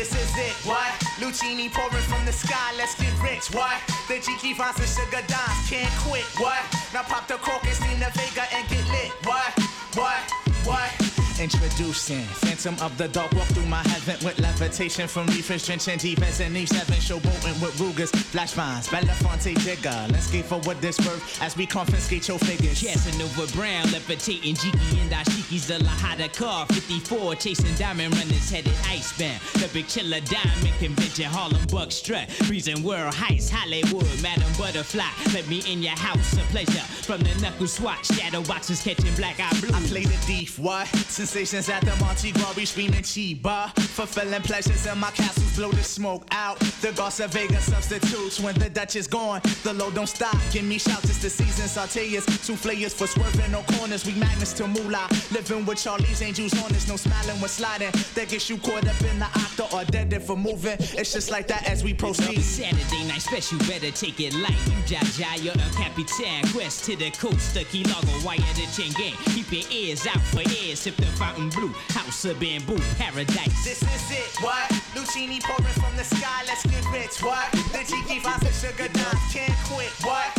This is it, what? Lucini pouring from the sky, let's get rich, what? The Jiki finds the sugar dimes, can't quit, what? Now pop the cork and steam the Vega and get lit, what? What? What? Introducing Phantom of the Dark, walk through my heaven with levitation from reefers, drenching defense and E7, showboating with Rugers, flash vines, Belafonte digger. Let's get forward this birth as we confiscate your figures. Casanova Brown, levitating Jiki and Dashiki's the Lahada car. 54, chasing diamond runners headed icebound. The big chiller diamond convention, Harlem Buck strut. Freezing world heights, Hollywood, Madam Butterfly. Let me in your house, a pleasure. From the knuckle swatch, shadow boxes catching black eye blue. I play the thief, what? Sensations at the Monte we screaming Chiba. Fulfilling pleasures in my castles, blow the smoke out. The Garza Vega substitutes when the Dutch is gone. The load don't stop, give me shouts, it's the season. Sauteas, souffleurs for swerving no corners. We magnets to moolah. Living with Charlie's angels on us, no smiling when sliding. That gets you caught up in the octa or dead if for moving. It's just like that as we proceed. Saturday night special, better take it light. You jaja, you're the capitan. Quest to the coast, the key logo, wire the chain gang. Keep your ears out for ears, sip the fountain blue. House of bamboo, paradise. This is it, what? Lucini pouring from the sky, let's get rich, what? The Jiki finds the sugar dimes, can't quit, what?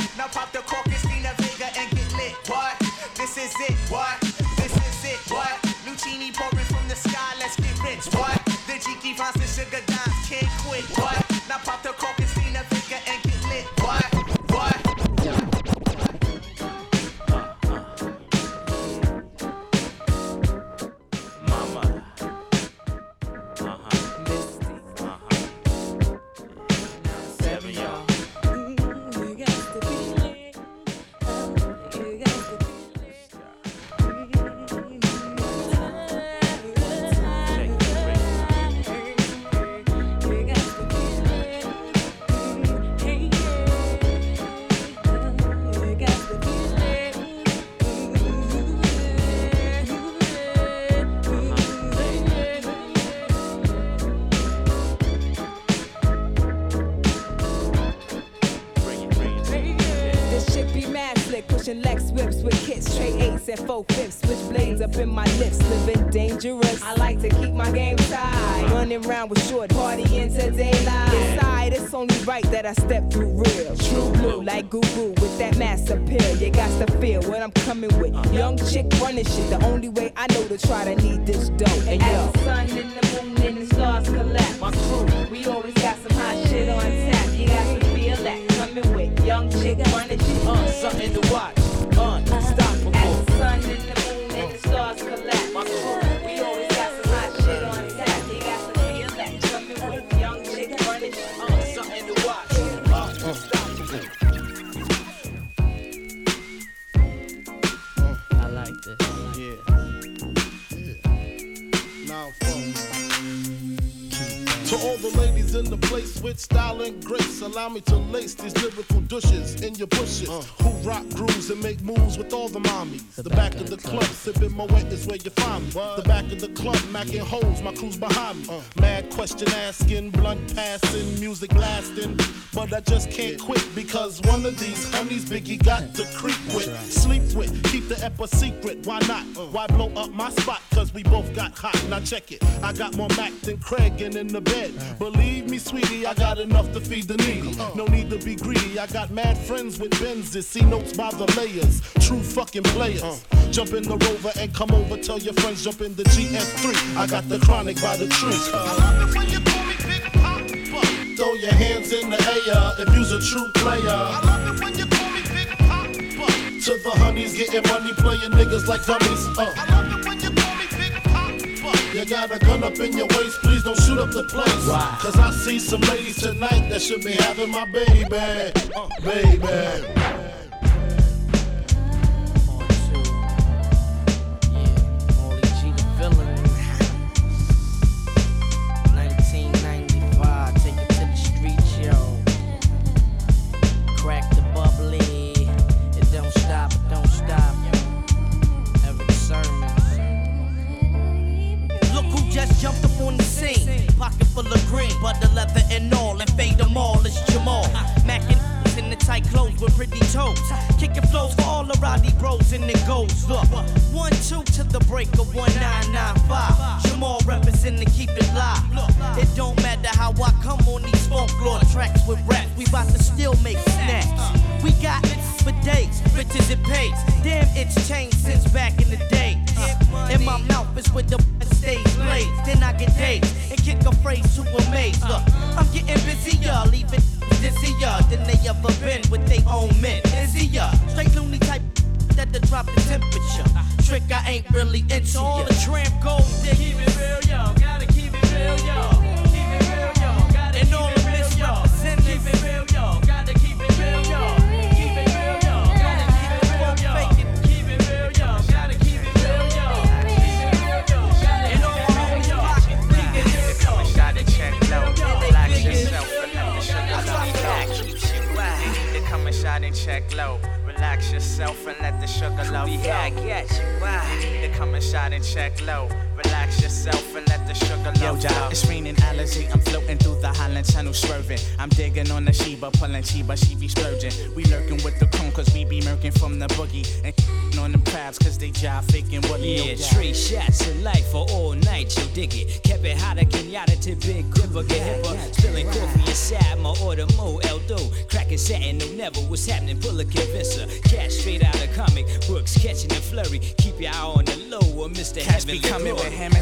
In my lips, living dangerous. I like to keep my game tight, running around with short, partying to daylight. Inside, it's only right that I step through real. True blue, like Goo with that mass appeal. You got to feel what I'm coming with. Young chick running shit, the only way I know to try to need my where you find me. Of the club, macking holes, my crew's behind me. Mad question asking, blunt passing, music blasting. But I just can't quit because one of these honeys Biggie got to creep with, sleep with, keep the ep a secret. Why not? Why blow up my spot? Cause we both got hot. Now check it. I got more Mac than Craig and in the bed. Believe me, sweetie, I got enough to feed the needy. No need to be greedy. I got mad friends with Benzes. See notes by the layers. True fucking players. Jump in the rover and come over. Tell your friends jump in the GS3. I got the chronic by the tree. I love it when you call me Big Papa. Throw your hands in the air if you's a true player. I love it when you call me Big Papa. To the honeys getting money, playing niggas like dummies. Uh. I love it when you call me Big Papa. You got a gun up in your waist, please don't shoot up the place. Why? Cause I see some ladies tonight that should be having my baby. Uh, baby.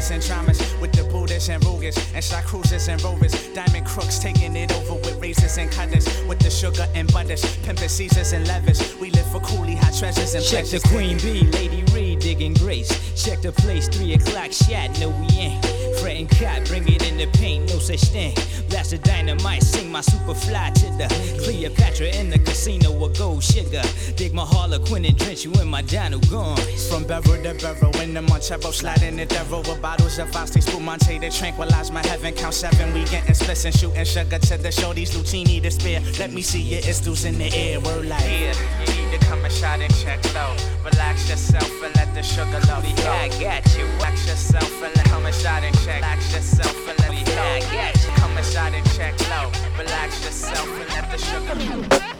Coming with Glory. hammers and dramas, with the Buddhas and Rugas, and shot cruisers and rovers. Diamond crooks taking it over with razors and cutters, with the sugar and butters, pimping Caesars and levers. We live for coolie hot treasures and Check the. Queen Bee, Lady Reed digging grace. Check the place, three o'clock shot. No, we ain't. Fretting cot, bring it in the paint, no such thing. Blast the dynamite, sing my super fly to the Cleopatra in the casino with gold sugar. Dig my Harlequin and drench you in my Dino gone. From barrel to barrel, in the Montero, sliding the devil with bottles of Foxy Spumante to tranquilize my heaven. Count seven, we getting splits and shooting sugar to the shorties. Lucini to spare. Let me see your istos in the air. Word like. Yeah, you need to come and shot and check low. Relax yourself and let the sugar low flow. Yeah, I got you. Relax yourself and let come and shot and check. Relax yourself and let the Yeah, I got you. Come and shot and check low. Relax yourself and let the sugar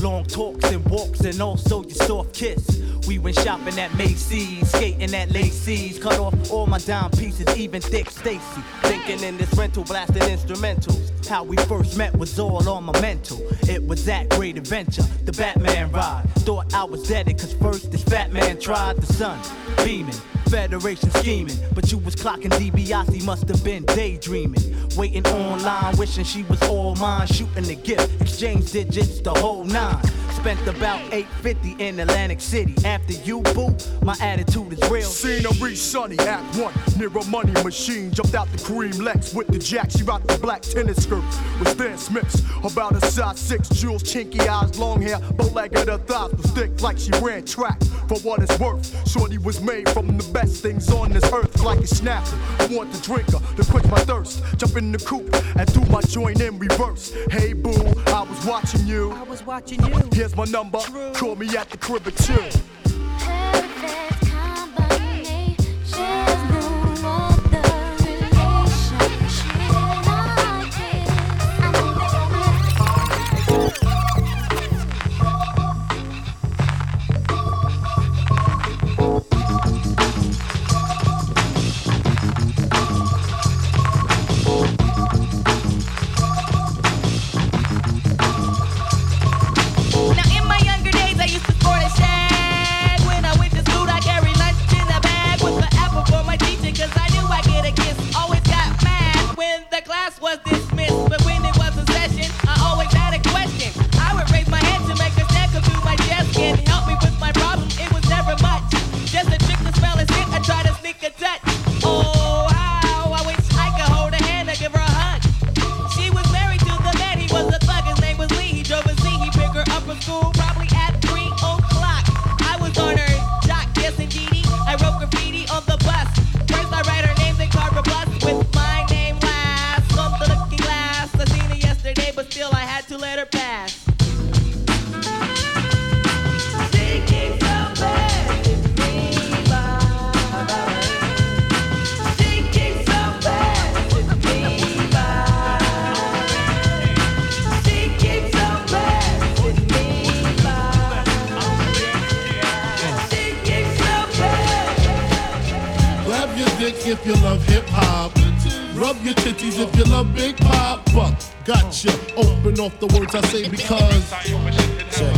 Long talks and walks and also your soft kiss. We went shopping at Macy's, skating at Lacey's. Cut off all my dime pieces, even Dick Stacy. Thinking in this rental, blasting instrumentals. How we first met was all on my mental. It was that great adventure, the Batman ride. Thought I was dead, cause first this fat man tried the sun, beaming. Federation scheming, but you was clocking DiBiase, must have been daydreaming. Waiting online, wishing she was all mine, shooting the gift, exchange digits, the whole nine. Spent about 850 in Atlantic City. After you, boo, my attitude is real. Scenery sunny, act one. Near a money machine, jumped out the cream Lex with the jack. She rocked the black tennis skirt with Stan Smiths. About a size six, jewels, chinky eyes, long hair, bow legged her thighs was thick like she ran track. For what it's worth, Shorty was made from the best things on this earth, like a snapper. I want to drink her to quench my thirst. Jump in the coupe and do my joint in reverse. Hey boo, I was watching you. I was watching you. Here's my number. Call me at the crib at two. If you love hip hop. Rub your titties if you love Big Papa. Gotcha. Open off the words I say because.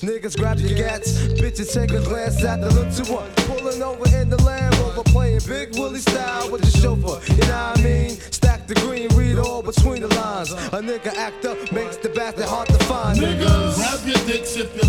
Niggas grab your gats. Bitches take a glance at the look to what? Pulling over in the Land Rover. Playing Big Willie style with the chauffeur. You know what I mean? Stack the green, read all between the lines. A nigga act up makes the bastard hard to find. Niggas, grab your dicks if you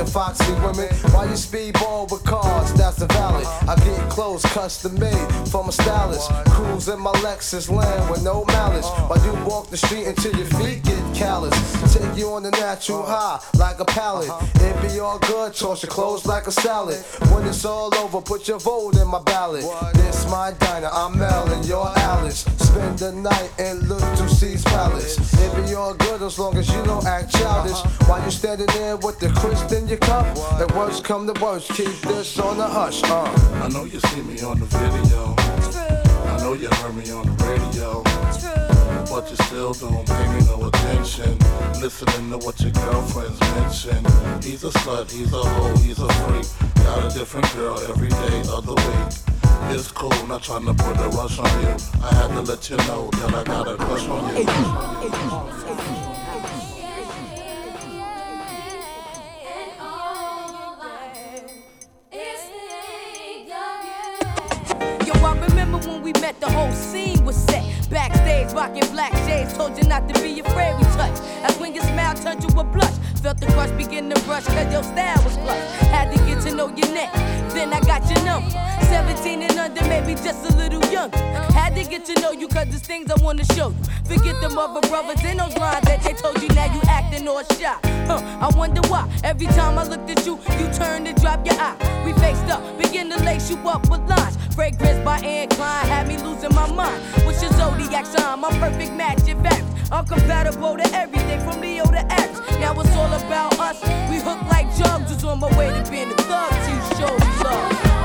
of foxy women. While you speedball with cars, that's the valid. I get clothes custom made from a stylist. Cruise in my Lexus land with no malice. While you walk the street until your feet get callous. Take you on the natural high like a pallet. It be all good, toss your clothes like a salad. When it's all over, put your vote in my ballot. This my diner, I'm Mel and you're Alice. Spend the night and look to C's Palace. It be all good as long as you don't act childish. While you standing there with the crisp in your cup. The worst come to worst, keep this on the hush. Uh. I know you see me on the video. I know you heard me on the radio. But you still don't pay me no attention. Listening to what your girlfriends mention. He's a slut, he's a hoe, he's a freak. Got a different girl every day of the week. It's cool, not trying to put a rush on you. I had to let you know that I got a crush on you. Rocking black shades, told you not to be afraid we touch. That's when your smile turned to a blush. Felt the crush begin to brush, cause your style was plush. Had to get to know your neck, then I got your number. 17 and under, maybe just a little younger. Had to get to know you, cause there's things I wanna show you. Forget them other brothers and those lines that they told you, now you acting all shy. Huh, I wonder why. Every time I looked at you, you turned and dropped your eye. We faced up, begin to lace you up with lines. Fragrance by Anne Klein had me losing my mind. What's your zodiac sign? My perfect match, in fact. I'm compatible to everything from Leo to X. Now it's all about us. We hook like jugs. Was on my way to being a thug. till you show me love.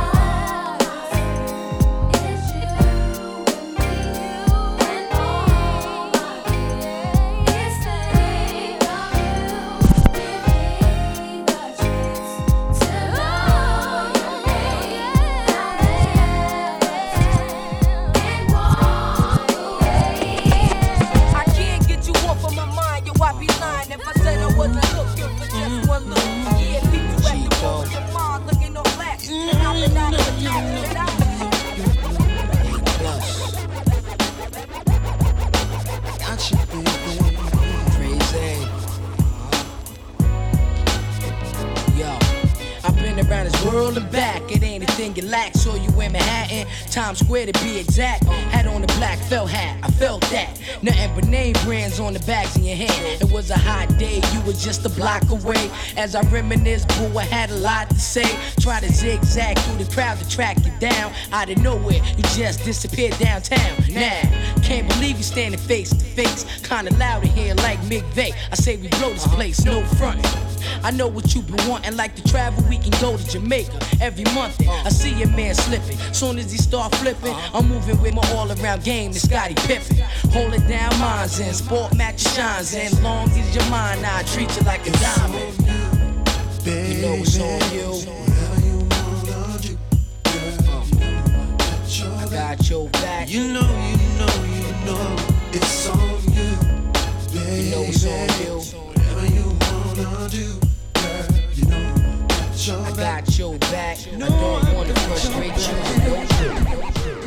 Ain't a thing you lack. Saw you in Manhattan, Times Square to be exact. Had on a black felt hat, I felt that. Nothing but name brands on the bags in your hand. It was a hot day, you were just a block away. As I reminisce, boo, I had a lot to say. Try to zigzag through the crowd to track you down. Out of nowhere, you just disappeared downtown. Now, can't believe you standing face to face. Kinda loud in here like Vay. I say we blow this place, no front. I know what you been wanting, like to travel, we can go to Jamaica every month. I see your man slipping. Soon as he start flipping, I'm moving with my all around game to Scottie Pippen. Hold it down, mine's in. Sport match shines in. Long as you're mine, I treat you like a diamond. You know it's on you. I got your back. You know, you know, you know, it's on you, baby. You know it's on you. Wanna do, girl, you know, I got your back. I don't wanna frustrate you.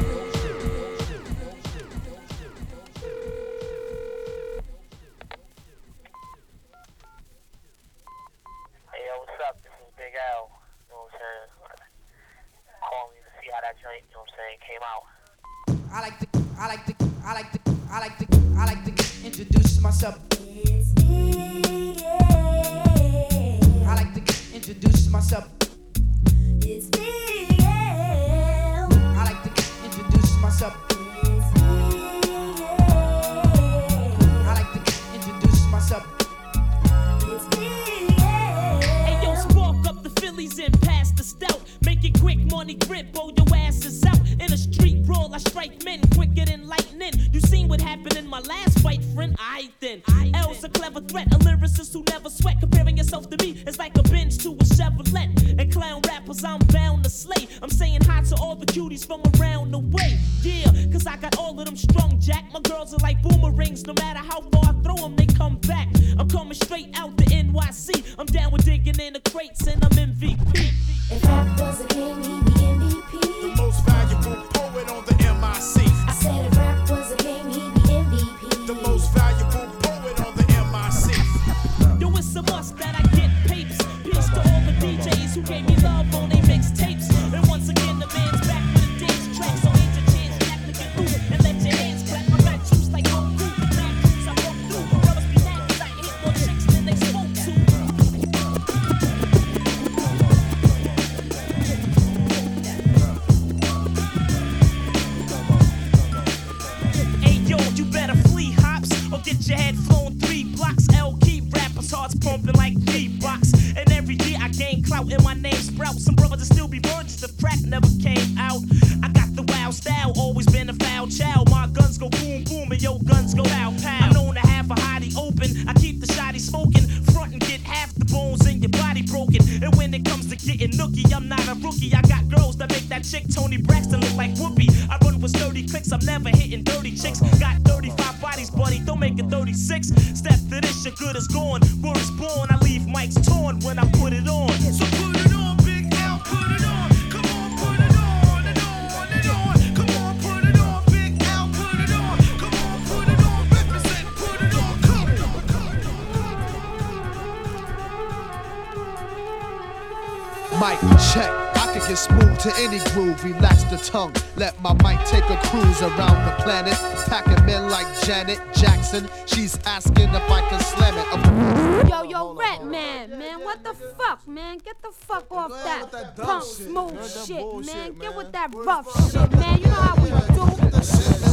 To any groove, relax the tongue. Let my mic take a cruise around the planet. Packing men like Janet Jackson. She's asking if I can slam it. Yo, yo, Redman, man, what the fuck, man? Get the fuck off that, punk smooth shit, man. Get with that rough shit, man. You know how we do.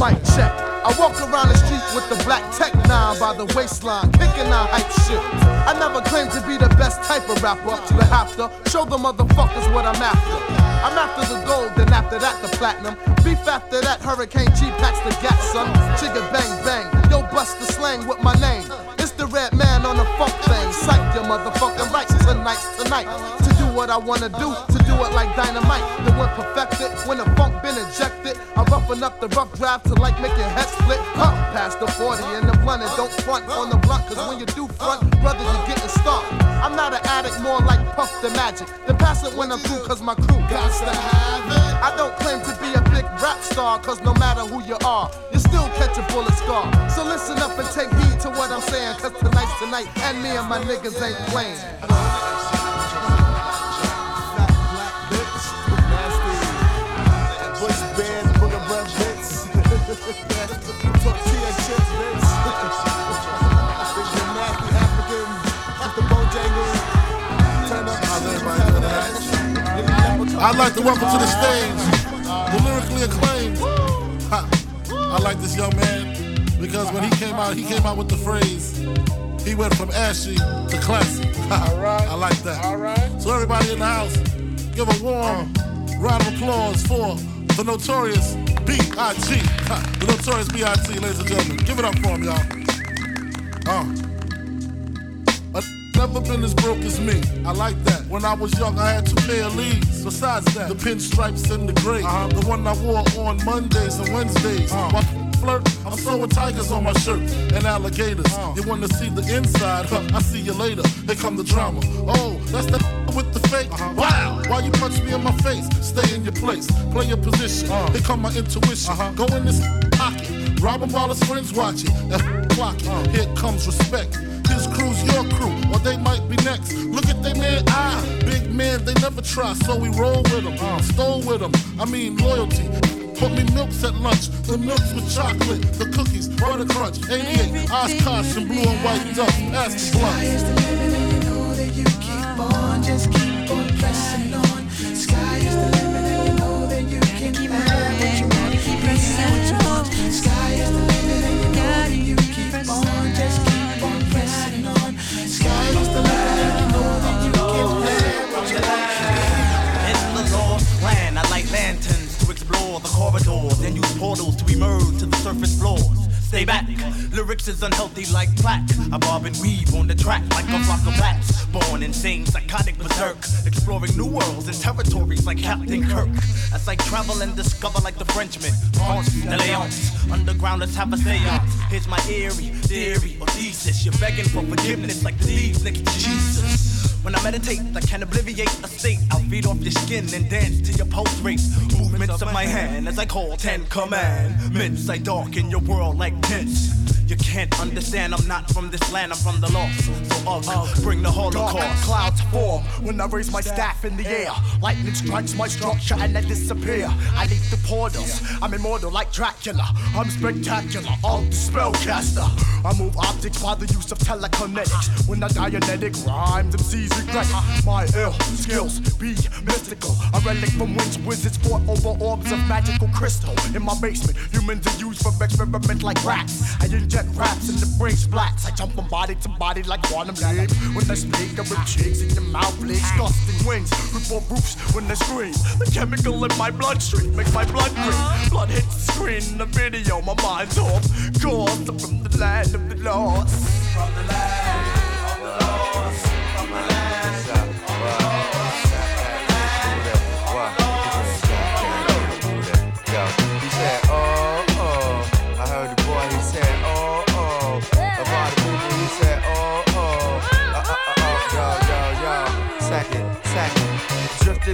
Mic check. I walk around the street with the black tech nine by the waistline, kicking out hype shit. I never claimed to be the best type of rapper, but have to show the motherfuckers what I'm after. I'm after the gold, then after that the platinum. Beef after that, Hurricane G packs the gas, son. Chigga bang bang, yo bust the slang with my name. It's the Redman on the funk thing. Psych your motherfucking rights tonight's tonight. To do what I wanna do, to do it like dynamite. The one perfected, when the funk been injected. I roughen up the rough draft to like make your head split. Huh, past the 40 and the blunt and don't front on the blunt. Cause when you do front, brother, you getting stuck. I'm not an addict, more like Puff the Magic. Then pass it when I'm through, cause my crew got to have it. I don't claim to be a big rap star, cause no matter who you are, you still catch a bullet scar. So listen up and take heed to what I'm saying, cause tonight's tonight, and me and my niggas ain't playing. I'd like to welcome to the stage the lyrically acclaimed. Ha. I like this young man because when he came out, he came out with the phrase. He went from ashy to classy. All right. I like that. All right. So everybody in the house, give a warm round of applause for the notorious B.I.G. The notorious B.I.G. Ladies and gentlemen, give it up for him, y'all. Uh. I've never been as broke as me. I like that. When I was young, I had two pair of Lees. Besides that, the pinstripes and the gray. The one I wore on Mondays and Wednesdays. While flirt? I'm sewing tigers on my shirt and alligators. You wanna see the inside? Huh, I see you later. Here come the drama. Oh, that's the with the fake. Uh-huh. Wow, why you punch me in my face? Stay in your place, play your position. Uh. Here come my intuition. Uh-huh. Go in this pocket, rob him while his friends watching. And clock it. Uh. Here comes respect. His crew's your crew, or they might be next. Look at they man, ah, big man, they never try, so we roll with them, uh. stole with them. I mean loyalty. Put me milks at lunch, the milks with chocolate, the cookies, butter crunch, 88, Oshkosh and blue and white. Pass the blunt. keep on, just keep on pressing on. Sky is the limit, and you know that you can have what you want. Keep pressing you want. Sky is the limit, surface floors. Stay back, lyrics is unhealthy like plaque. I bob and weave on the track like a flock of bats. Born insane, psychotic berserk, exploring new worlds and territories like Captain Kirk. As I travel and discover like the Frenchman, Ponce de Leon. Underground, let's have a seance. Here's my eerie theory or thesis. You're begging for forgiveness like the thieves next to Jesus. When I meditate, I can obliviate a state. I'll feed off your skin and dance to your pulse rate. Movements of my hand as I call ten commandments. I darken your world like tents. You can't understand, I'm not from this land, I'm from the lost. So, uh, bring the Holocaust. Dark clouds form when I raise my staff in the air. Lightning strikes my structure and I disappear. I leave the portals. I'm immortal like Dracula. I'm spectacular, I'm the spellcaster. I move objects by the use of telekinetics. When I dianetic rhymes, MCs regret my ill skills be mystical. A relic from whence wizards fought over orbs of magical crystal. In my basement, humans are used for experiments like rats. I inject raps in the brain splats. I jump from body to body like quantum leap. When I speak, I rip cheeks in your mouth, bleeds. Disgusting wings, report roofs when they scream. The chemical in my bloodstream makes my blood green. Blood hits the screen in the video, my mind's off. I'm from the land of the lost. From the land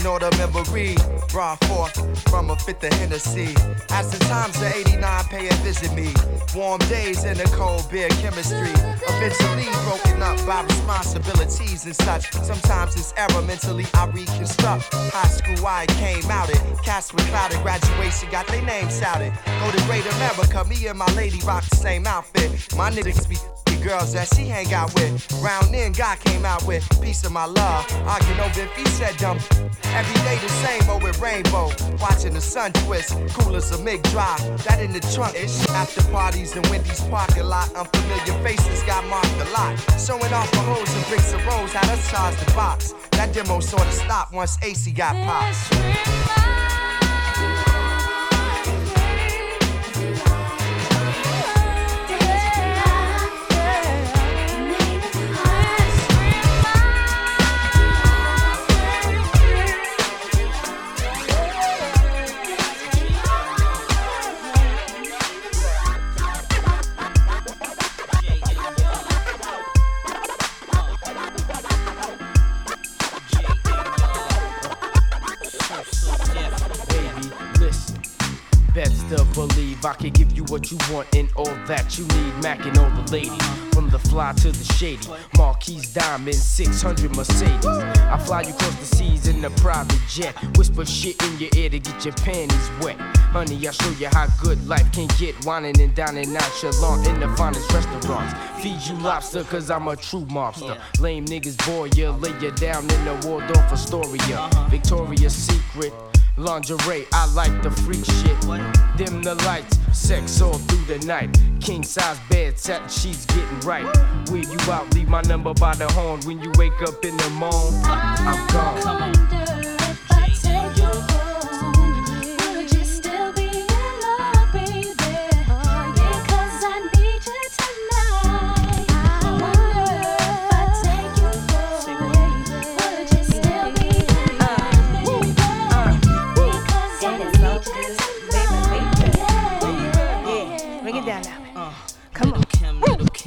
Drifting on the memory, brought forth from a fifth of Hennessy. As the times of 89 pay a visit me. Warm days in the cold beer chemistry. Eventually broken up by responsibilities and such. Sometimes it's error mentally I reconstruct. High school I came out it. Cast with clouded graduation got their names shouted. Go to Great America, me and my lady rock the same outfit. My niggas be girls that she hang out with. Round in, God came out with piece of my love. Arguing over if he said dumb. Every day the same old with rainbow. Watching the sun twist, cool as a MIG drive. That in the trunk ish. After parties in Wendy's parking lot. Unfamiliar faces got marked a lot. Showing off for hoes and bricks of rose. Had us size the box. That demo sorta stopped once AC got popped. You want and all that you need. Mac and all the ladies, from the fly to the shady. Marquise Diamond, 600 Mercedes. I fly you across the seas in a private jet. Whisper shit in your ear to get your panties wet. Honey, I'll show you how good life can get. Whining and dining nonchalant in the finest restaurants. Feed you lobster, cause I'm a true mobster. Lame niggas bore you, lay you down in the Waldorf Astoria. Victoria's Secret. Lingerie, I like the freak shit. Dim the lights, sex all through the night. King size bed, satin sheets getting right. Where you out, leave my number by the horn. When you wake up in the morning, I'm gone.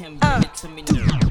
can't bring it to me.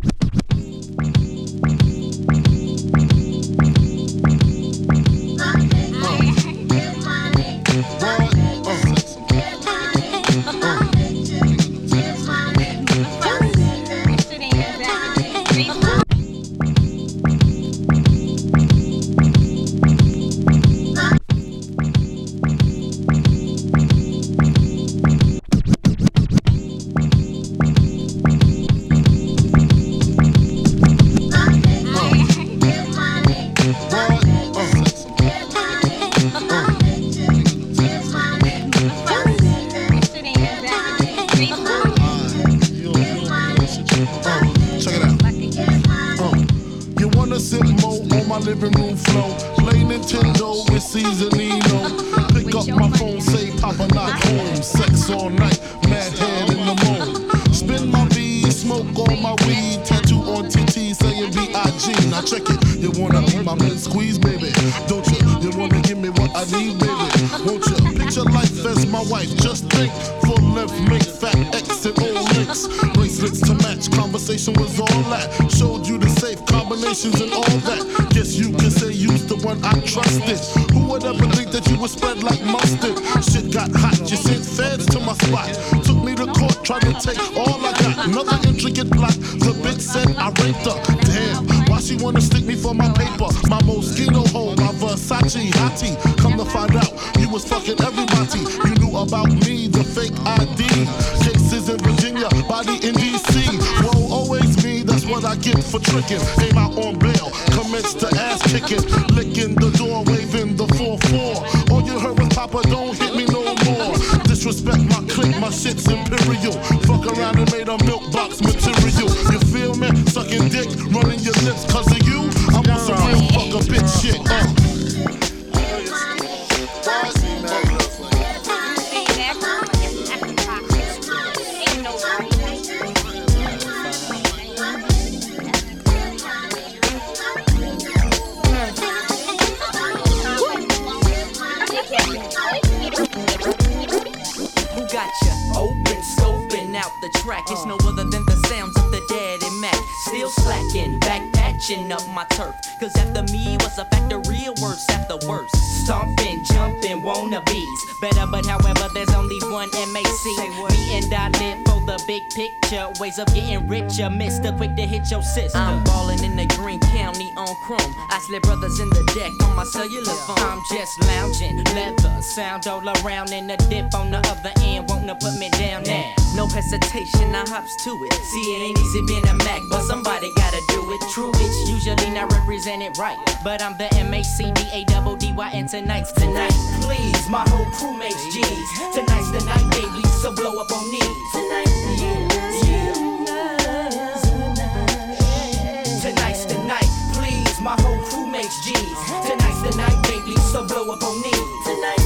One I trusted. Who would ever think that you would spread like mustard? Shit got hot. You sent feds to my spot. Took me to court, tried to take all I got. Another intricate plot. The bitch said I raped her. Damn. Why she wanna stick me for my paper? My Moschino hole, my Versace hottie. Come to find out, you was fucking everybody. You knew about me, the fake ID. Cases in Virginia, body in DC. Whoa, always me, that's what I get for tricking. Came out on bail, commenced to ass kicking. Licking Disrespect my clique, my shit's imperial. Picture. Ways of getting richer. Mister, quick to hit your sister. I'm ballin' in the Green County on chrome. I slip brothers in the deck on my cellular phone. I'm just lounging, leather, sound all around, and a dip on the other end. Wanna put me down now. No hesitation, I hops to it. See, it ain't easy being a Mac, but somebody gotta do it. True, it's usually not represented right. But I'm the M A C D A double D Y, and tonight's tonight. Please, my whole crew makes G's. Tonight's the night, baby, so blow up on knees. Tonight, yeah, yeah. Tonight's the night, baby, so blow up on knees. Tonight,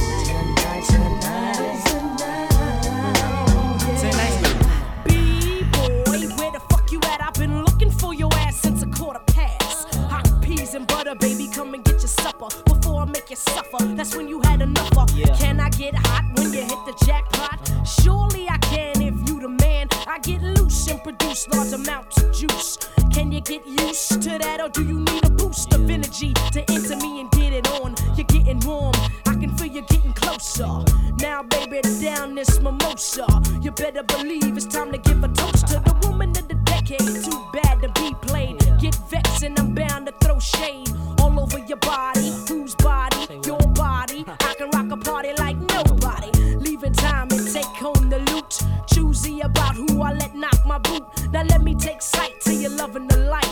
B-boy, where the fuck you at? I've been looking for your ass since a quarter past. Hot peas and butter, baby, come and get your supper before I make you suffer. That's when you had enough of. Can I get hot when you hit the jackpot? Surely I can if you the man. I get loose and produce large amounts of juice. Can you get used to that, or do you need a this mimosa. You better believe it's time to give a toast to the woman of the decade. Too bad to be played. Get vexed and I'm bound to throw shade all over your body. Whose body? Your body. I can rock a party like nobody. Leaving time and take home the loot. Choosy about who I let knock my boot. Now let me take sight to your loving the light.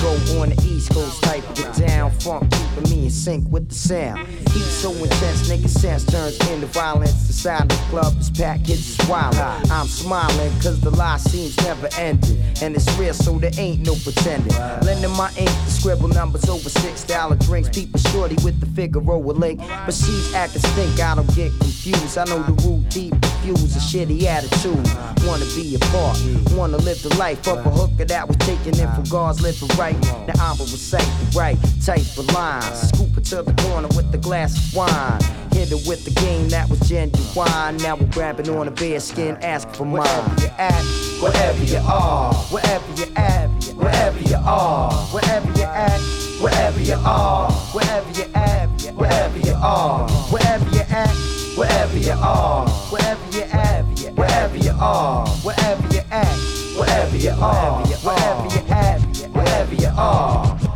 Go on the East Coast type of get down funk, keeping me in sync with the sound. Heat so intense, nigga sense turns into violence. The side of the club is packed, kids is wild. I'm smiling cause the lie seems never ending. And it's real, so there ain't no pretending. Lending my ink to scribble numbers over six dollar drinks. People shorty with the Figaro link. But she's acting stink, I don't get confused. I know the root deep, confused, a shitty attitude. Wanna be a part, wanna live the life of a hooker that was taken in from God's living right. Now I'm a recite the right type of lines. Scoop it to the corner with the glass of wine. Hit it with the game that was genuine. Now we're grabbing on a bear skin, asking for mine. Wherever you at, wherever you are, wherever you at, wherever you are, wherever you at, wherever you are, wherever you at, wherever you are, wherever you at, wherever you are, wherever you at, wherever you are, wherever you at, wherever you are, wherever you at, wherever you are.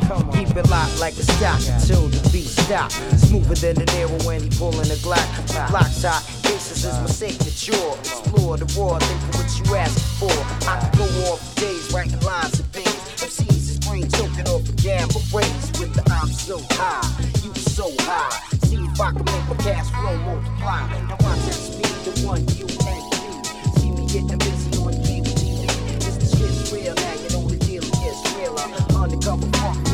It locked like a stock until the beat stop. Smoother than the arrow when he pulling a Glock. Block shot, cases is my signature. Explore the world, think of what you asking for. I can go off for days writing lines of beans. MCs is green, choking off the gamma rays with the I'm so high, you so high. See if I can make my cash flow multiply. Now watch that speed, the one you and me. See me getting busy on cable TV. It's the shit's real now, you know the deal gets realer. Undercover fuck,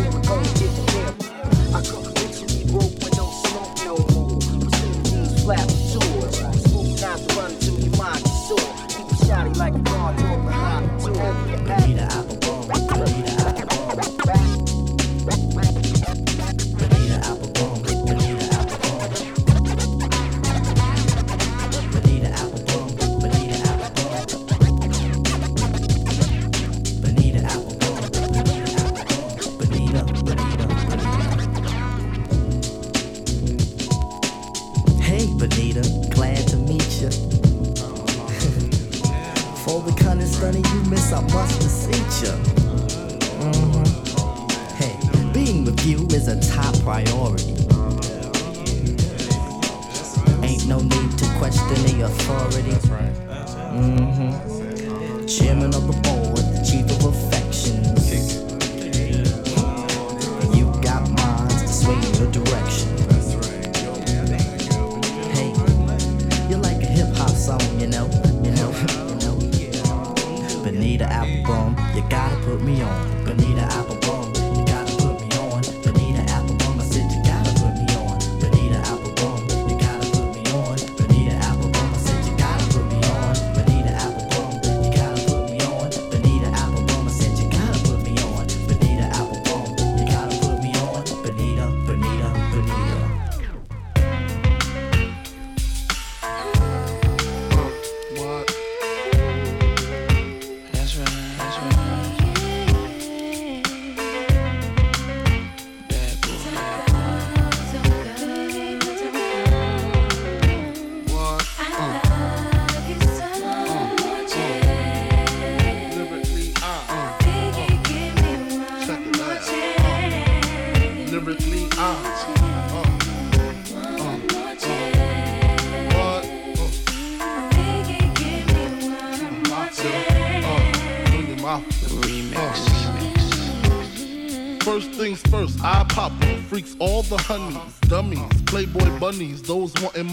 like a guard door behind the door. Need an apple bomb.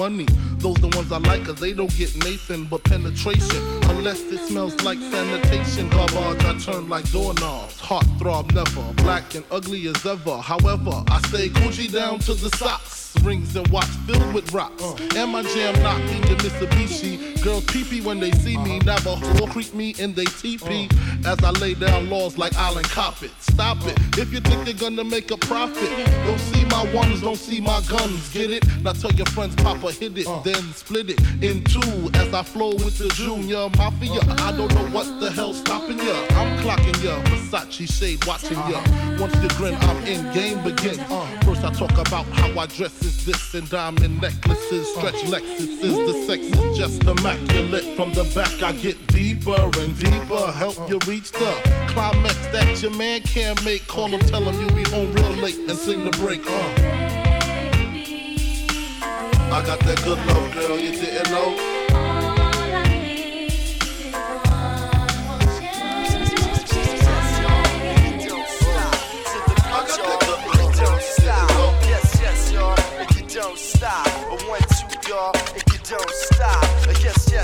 Money. Those the ones I like, cause they don't get Nathan but penetration. Unless it smells like sanitation. Garbage, I turn like doorknobs. Heart throb never, black and ugly as ever. However, I stay Gucci down to the socks. Rings and watch filled with rocks. And my jam knocking the Mitsubishi. Girls pee when they see me. Uh-huh. Never Navajo creep me in they teepee. Uh. As I lay down laws like Island Coppet. Stop it. Uh. If you think they're gonna make a profit, don't see my ones, don't see my guns. Get it? Now tell your friends, Papa hit it, uh. then split it in two. As I flow with the Junior Mafia. I don't know what the hell's stopping ya. I'm clocking ya. Versace shade watching ya. Once you grin, I'm in. Game begin. First I talk about how I dress is this and diamond necklaces, stretch Lexuses. The sex is just immaculate. From the back I get deeper and deeper. Help you reach the climax that your man can't make. Call him, tell him you be home real late and sing the break. Uh. I got that good love, girl. You didn't know. Yes, yes, y'all, if you don't stop. A one, two, y'all, if you don't stop.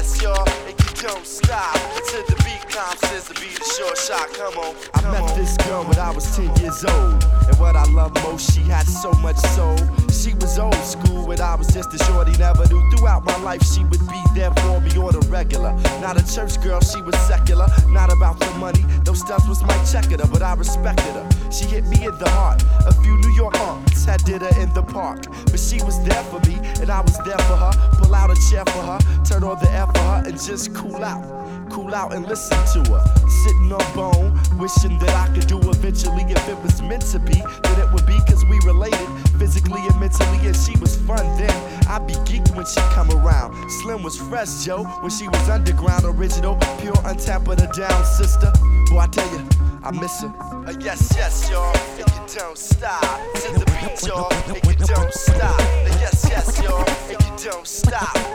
Yes, y'all, if you don't stop. Until the Time to be the short shot. Come on. Come I met on. this girl when I was 10 years old. And what I love most, she had so much soul. She was old school when I was just a shorty. Never knew throughout my life she would be there for me or the regular. Not a church girl, she was secular. Not about the money. Those stuff was my checker, but I respected her. She hit me in the heart. A few New York aunts had dinner in the park. But she was there for me, and I was there for her. Pull out a chair for her, turn on the air for her, and just cool out cool out and listen to her. Sitting on bone, wishing that I could do eventually if it was meant to be, that it would be cause we related physically and mentally, and she was fun then. I'd be geeked when she come around. Slim was fresh, yo, when she was underground, original, pure, untapped, but a down sister. Boy, I tell you, I miss her. Uh, yes, yes, y'all, if you don't stop. To the beat, y'all, if you don't stop. Uh, yes, yes, y'all, if you don't stop.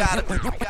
got it.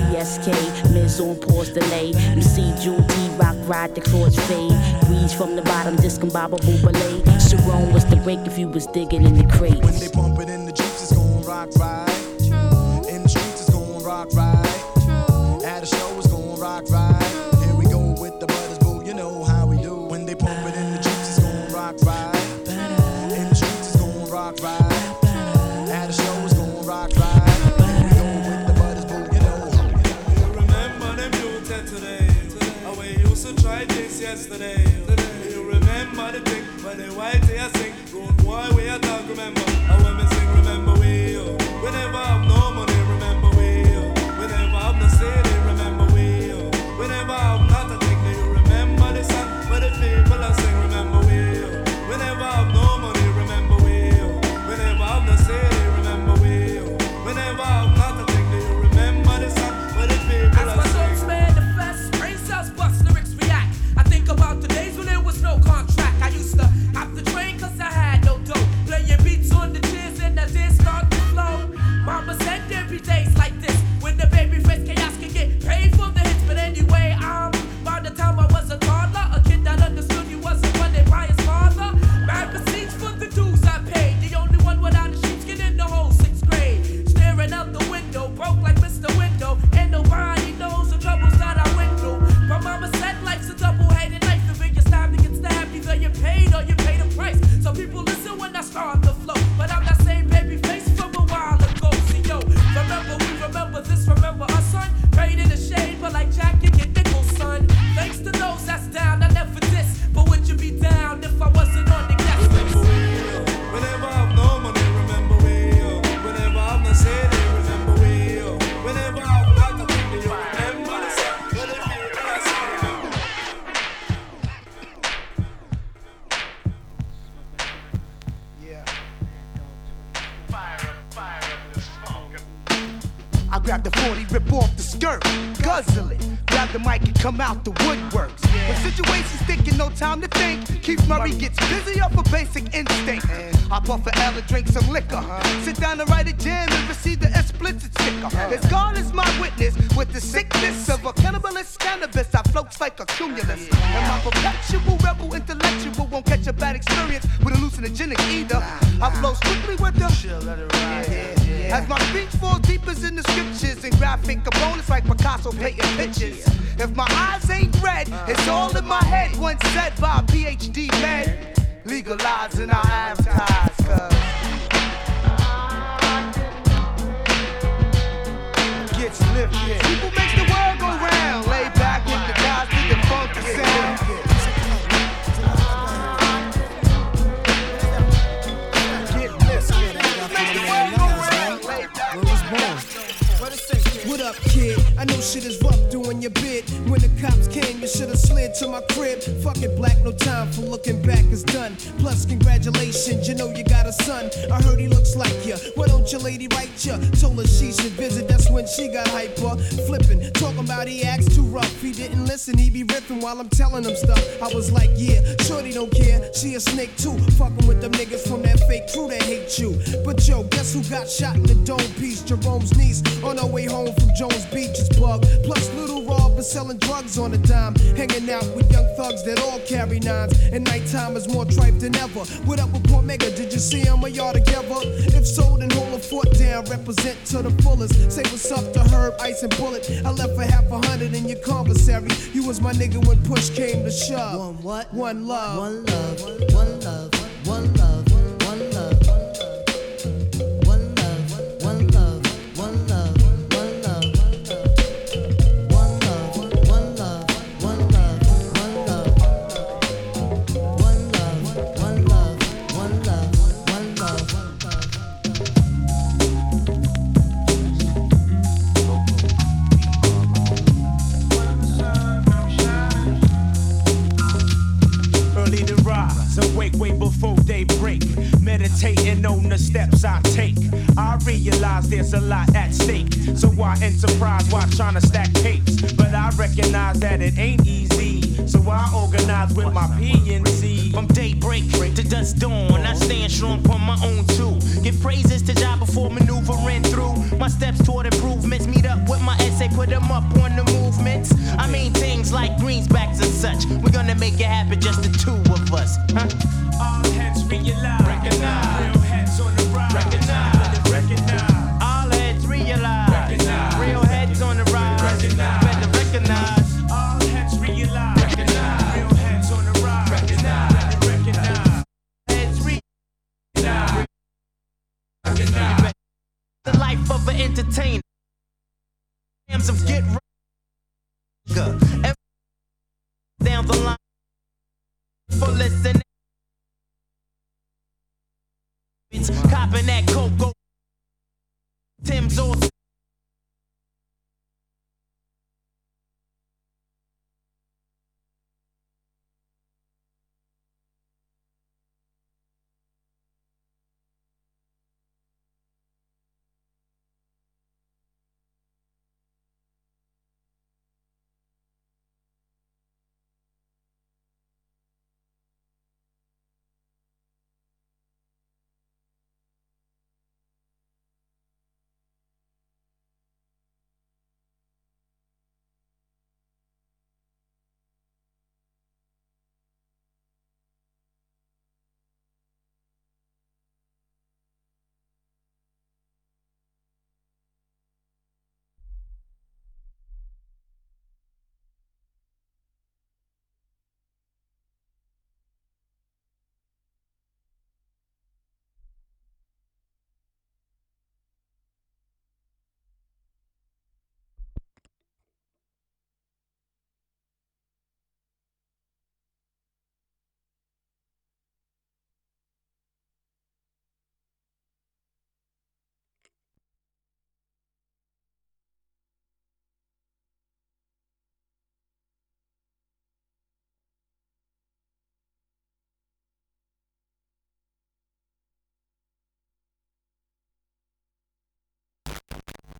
BSK, Miz on pause delay. MC Jewel D Rock ride the chords fade. Breeze from the bottom, discombobable ballet. Sharon was the break if you was digging in the crates. When they bumping in the jeeps, it's gonna rock ride. You? Told her she should visit, that's when she got hyper. Flipping, talking about he acts too listen, he be riffing while I'm telling him stuff. I was like, yeah, shorty don't care. She a snake too. Fucking with them niggas from that fake crew that hate you. But yo, guess who got shot in the dome piece? Jerome's niece on her way home from Jones Beach is bug. Plus, little Rob is selling drugs on a dime. Hanging out with young thugs that all carry nines. And nighttime is more tripe than ever. What up with Port Mega? Did you see him or y'all together? If so, then hold a foot down. Represent to the fullest. Say what's up to Herb, Ice, and Bullet. I left for half a hundred in your commissary. You was my nigga when push came to shove. One what? One love. One love. One love. One love. Realize there's a lot at stake. So I enterprise while trying to stack capes. But I recognize that it ain't easy. So I organize with my PNC. From daybreak to dusk dawn, I stand strong on my own too. Give praises to job before maneuvering through. My steps toward improvements meet up with my essay, put them up on the movements. I mean things like greensbacks and such. We're gonna make it happen, just the two of us. Huh?